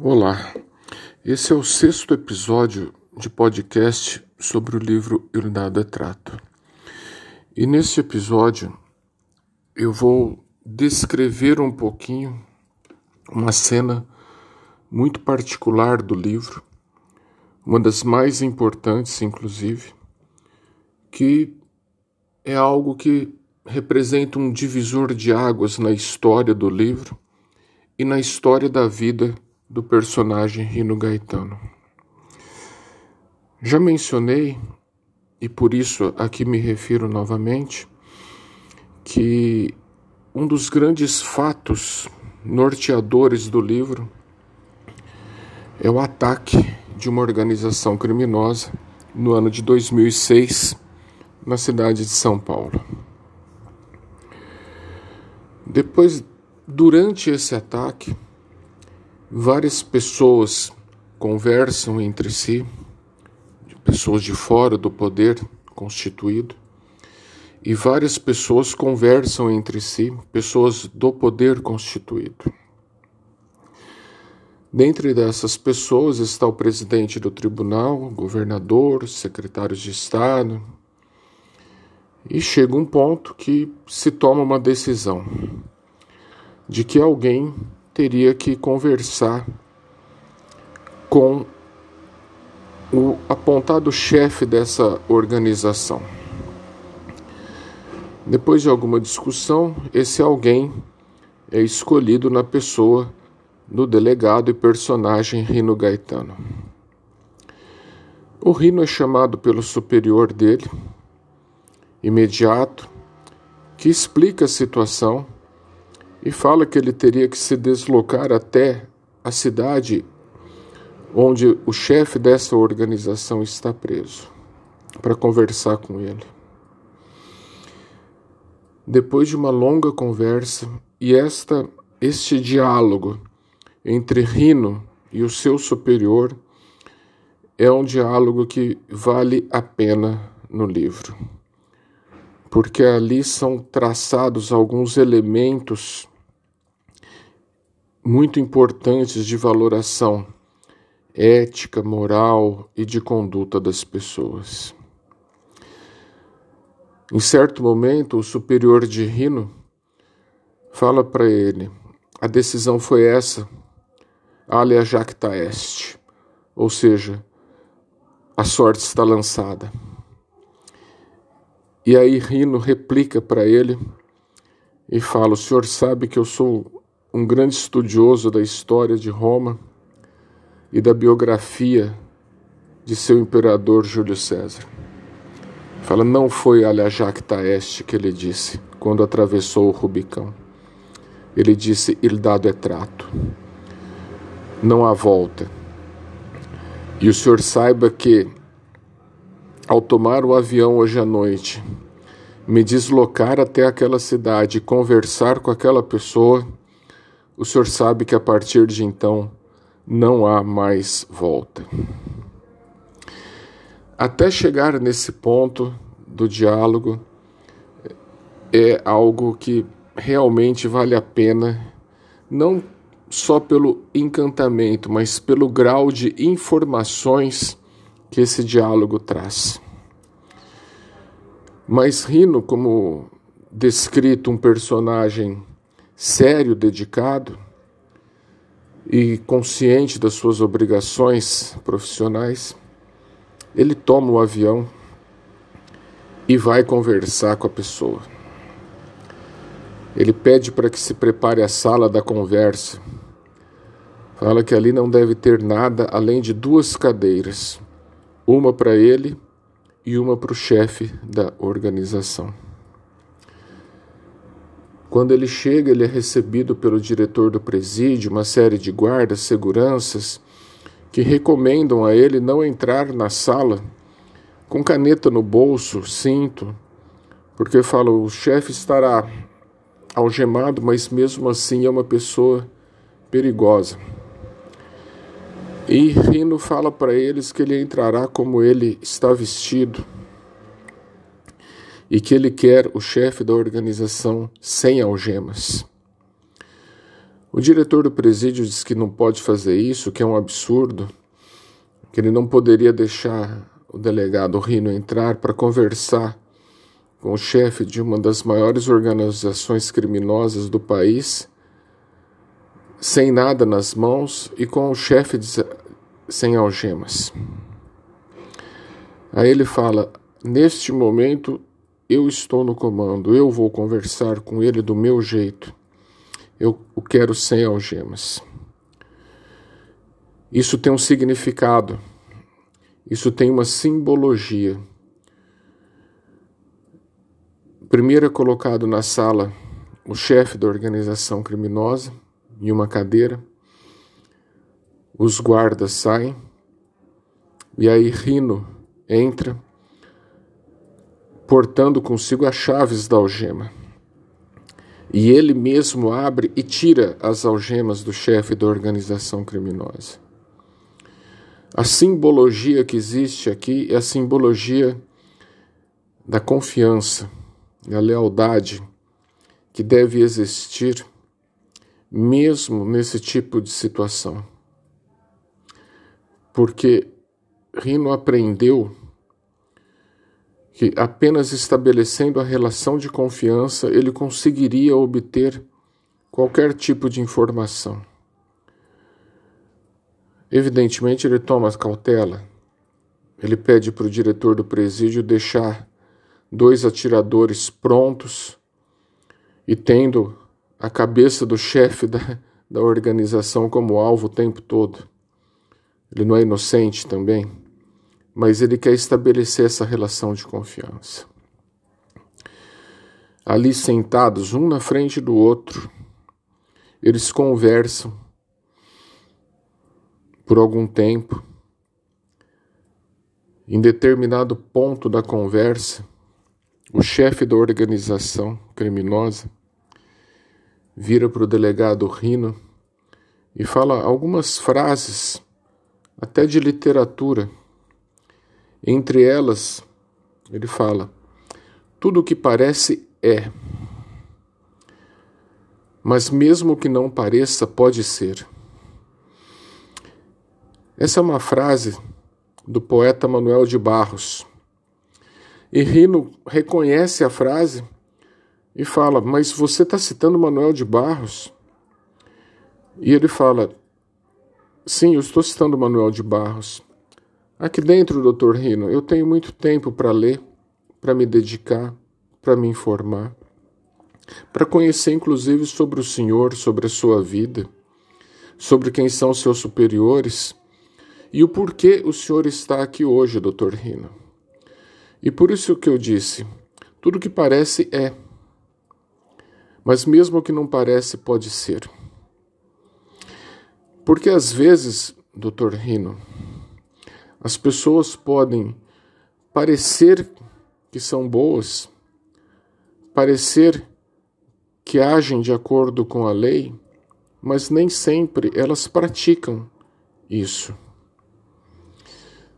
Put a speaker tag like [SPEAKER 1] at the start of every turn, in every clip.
[SPEAKER 1] Olá, esse é o sexto episódio de podcast sobre o livro Iluminado é Trato. E nesse episódio eu vou descrever um pouquinho uma cena muito particular do livro, uma das mais importantes, inclusive, que é algo que representa um divisor de águas na história do livro e na história da vida do personagem Rino Gaetano. Já mencionei, e por isso aqui me refiro novamente, que um dos grandes fatos norteadores do livro é o ataque de uma organização criminosa no ano de 2006 na cidade de São Paulo. Depois, durante esse ataque, Várias pessoas conversam entre si, pessoas de fora do poder constituído, e várias pessoas conversam entre si, pessoas do poder constituído. Dentre dessas pessoas está o presidente do tribunal, governador, secretários de Estado, e chega um ponto que se toma uma decisão de que alguém teria que conversar com o apontado chefe dessa organização. Depois de alguma discussão, esse alguém é escolhido na pessoa do delegado e personagem Rino Gaetano. O Rino é chamado pelo superior dele, imediato, que explica a situação e fala que ele teria que se deslocar até a cidade onde o chefe dessa organização está preso, para conversar com ele. Depois de uma longa conversa e esta este diálogo entre Rino e o seu superior é um diálogo que vale a pena no livro porque ali são traçados alguns elementos muito importantes de valoração ética, moral e de conduta das pessoas. Em certo momento, o superior de Rino fala para ele: a decisão foi essa, alia jacta est, ou seja, a sorte está lançada. E aí Rino replica para ele e fala: O senhor sabe que eu sou um grande estudioso da história de Roma e da biografia de seu imperador Júlio César. Fala, não foi a Jacta Est que ele disse quando atravessou o Rubicão. Ele disse: Il dado é trato. Não há volta. E o senhor saiba que ao tomar o avião hoje à noite, me deslocar até aquela cidade conversar com aquela pessoa, o senhor sabe que a partir de então não há mais volta. Até chegar nesse ponto do diálogo é algo que realmente vale a pena, não só pelo encantamento, mas pelo grau de informações que esse diálogo traz. Mas Rino, como descrito um personagem sério, dedicado e consciente das suas obrigações profissionais, ele toma o avião e vai conversar com a pessoa. Ele pede para que se prepare a sala da conversa. Fala que ali não deve ter nada além de duas cadeiras uma para ele e uma para o chefe da organização. Quando ele chega, ele é recebido pelo diretor do presídio, uma série de guardas, seguranças, que recomendam a ele não entrar na sala com caneta no bolso, cinto, porque falam: o chefe estará algemado, mas mesmo assim é uma pessoa perigosa. E Rino fala para eles que ele entrará como ele está vestido e que ele quer o chefe da organização sem algemas. O diretor do presídio diz que não pode fazer isso, que é um absurdo, que ele não poderia deixar o delegado Rino entrar para conversar com o chefe de uma das maiores organizações criminosas do país, sem nada nas mãos e com o chefe sem algemas. Aí ele fala: Neste momento eu estou no comando, eu vou conversar com ele do meu jeito. Eu o quero sem algemas. Isso tem um significado, isso tem uma simbologia. Primeiro é colocado na sala o chefe da organização criminosa em uma cadeira, os guardas saem, e aí Rino entra, portando consigo as chaves da algema. E ele mesmo abre e tira as algemas do chefe da organização criminosa. A simbologia que existe aqui é a simbologia da confiança, da lealdade que deve existir mesmo nesse tipo de situação. Porque Rino aprendeu que apenas estabelecendo a relação de confiança ele conseguiria obter qualquer tipo de informação. Evidentemente, ele toma cautela. Ele pede para o diretor do presídio deixar dois atiradores prontos e tendo a cabeça do chefe da, da organização como alvo o tempo todo. Ele não é inocente também, mas ele quer estabelecer essa relação de confiança. Ali sentados, um na frente do outro, eles conversam por algum tempo. Em determinado ponto da conversa, o chefe da organização criminosa vira para o delegado Rino e fala algumas frases, até de literatura. Entre elas, ele fala: tudo o que parece é, mas mesmo que não pareça, pode ser. Essa é uma frase do poeta Manuel de Barros. E Rino reconhece a frase e fala: Mas você está citando Manuel de Barros? E ele fala: Sim, eu estou citando Manuel de Barros. Aqui dentro, doutor Rino, eu tenho muito tempo para ler, para me dedicar, para me informar, para conhecer inclusive sobre o Senhor, sobre a sua vida, sobre quem são seus superiores e o porquê o Senhor está aqui hoje, doutor Rino. E por isso que eu disse: tudo que parece é. Mas mesmo que não parece, pode ser. Porque às vezes, doutor Rino, as pessoas podem parecer que são boas, parecer que agem de acordo com a lei, mas nem sempre elas praticam isso.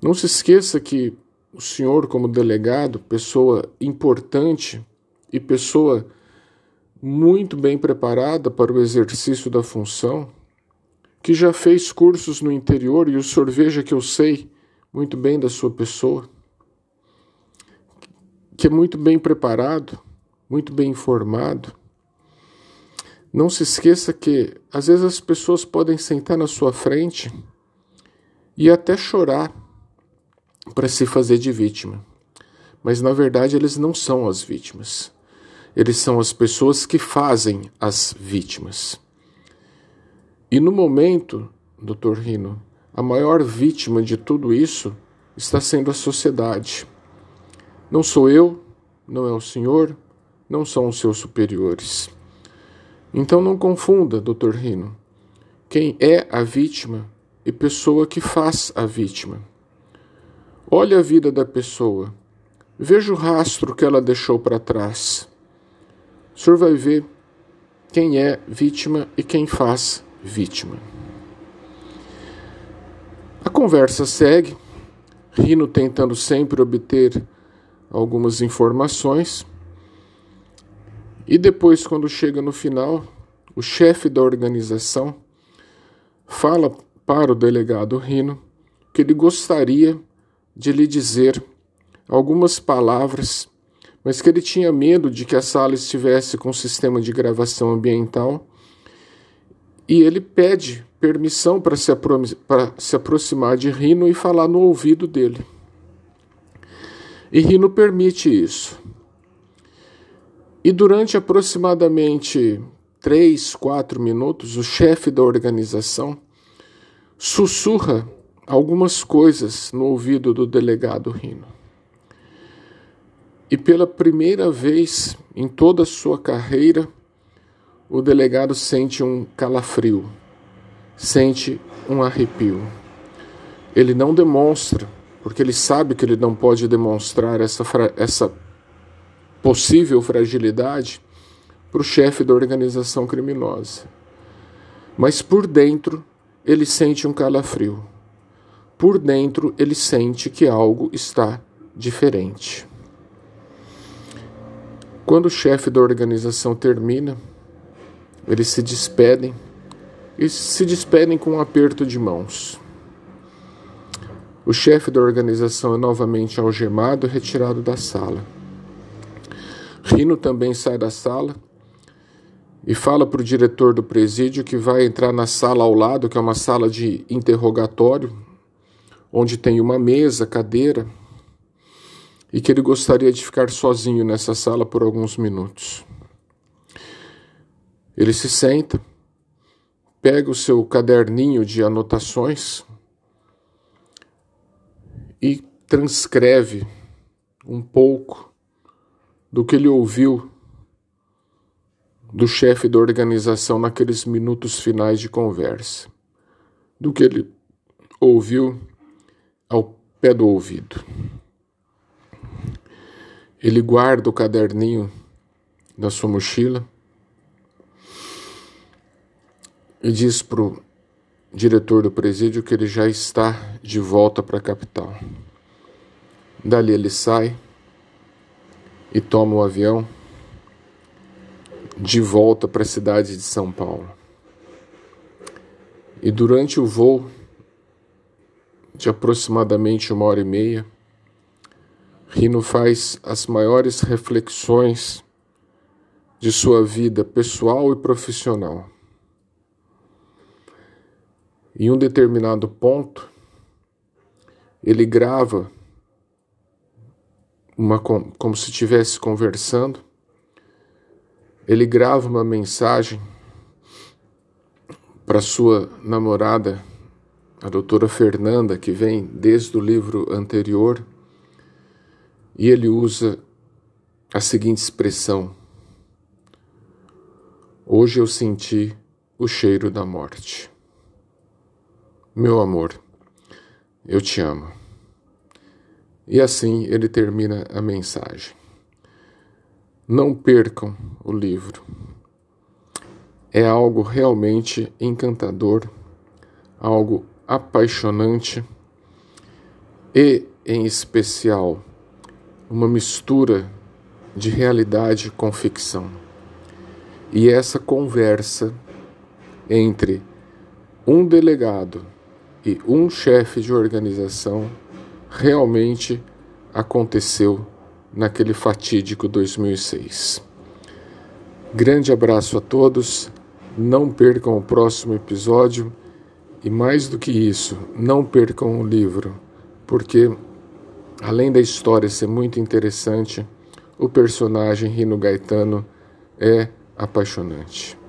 [SPEAKER 1] Não se esqueça que o senhor, como delegado, pessoa importante e pessoa muito bem preparada para o exercício da função, que já fez cursos no interior e o senhor veja que eu sei muito bem da sua pessoa, que é muito bem preparado, muito bem informado. Não se esqueça que às vezes as pessoas podem sentar na sua frente e até chorar para se fazer de vítima. Mas na verdade eles não são as vítimas. Eles são as pessoas que fazem as vítimas. E no momento, Dr. Rino, a maior vítima de tudo isso está sendo a sociedade. Não sou eu, não é o senhor, não são os seus superiores. Então não confunda, Dr. Rino, quem é a vítima e pessoa que faz a vítima. Olhe a vida da pessoa, veja o rastro que ela deixou para trás o senhor vai ver quem é vítima e quem faz vítima. A conversa segue, Rino tentando sempre obter algumas informações. E depois, quando chega no final, o chefe da organização fala para o delegado Rino que ele gostaria de lhe dizer algumas palavras, mas que ele tinha medo de que a sala estivesse com sistema de gravação ambiental e ele pede permissão para se, se aproximar de Rino e falar no ouvido dele. E Rino permite isso. E durante aproximadamente três, quatro minutos, o chefe da organização sussurra algumas coisas no ouvido do delegado Rino. E pela primeira vez em toda a sua carreira, o delegado sente um calafrio, sente um arrepio. Ele não demonstra, porque ele sabe que ele não pode demonstrar essa, essa possível fragilidade para o chefe da organização criminosa. Mas por dentro ele sente um calafrio. Por dentro ele sente que algo está diferente. Quando o chefe da organização termina, eles se despedem e se despedem com um aperto de mãos. O chefe da organização é novamente algemado e retirado da sala. Rino também sai da sala e fala para o diretor do presídio que vai entrar na sala ao lado, que é uma sala de interrogatório, onde tem uma mesa, cadeira, e que ele gostaria de ficar sozinho nessa sala por alguns minutos. Ele se senta, pega o seu caderninho de anotações e transcreve um pouco do que ele ouviu do chefe da organização naqueles minutos finais de conversa, do que ele ouviu ao pé do ouvido. Ele guarda o caderninho da sua mochila e diz para o diretor do presídio que ele já está de volta para a capital. Dali ele sai e toma o avião de volta para a cidade de São Paulo. E durante o voo de aproximadamente uma hora e meia, Rino faz as maiores reflexões de sua vida pessoal e profissional. Em um determinado ponto, ele grava uma como se estivesse conversando. Ele grava uma mensagem para sua namorada, a doutora Fernanda, que vem desde o livro anterior, e ele usa a seguinte expressão: Hoje eu senti o cheiro da morte. Meu amor, eu te amo. E assim ele termina a mensagem. Não percam o livro. É algo realmente encantador, algo apaixonante e, em especial, uma mistura de realidade com ficção. E essa conversa entre um delegado e um chefe de organização realmente aconteceu naquele fatídico 2006. Grande abraço a todos, não percam o próximo episódio e, mais do que isso, não percam o livro, porque, além da história ser muito interessante, o personagem Rino Gaetano é apaixonante.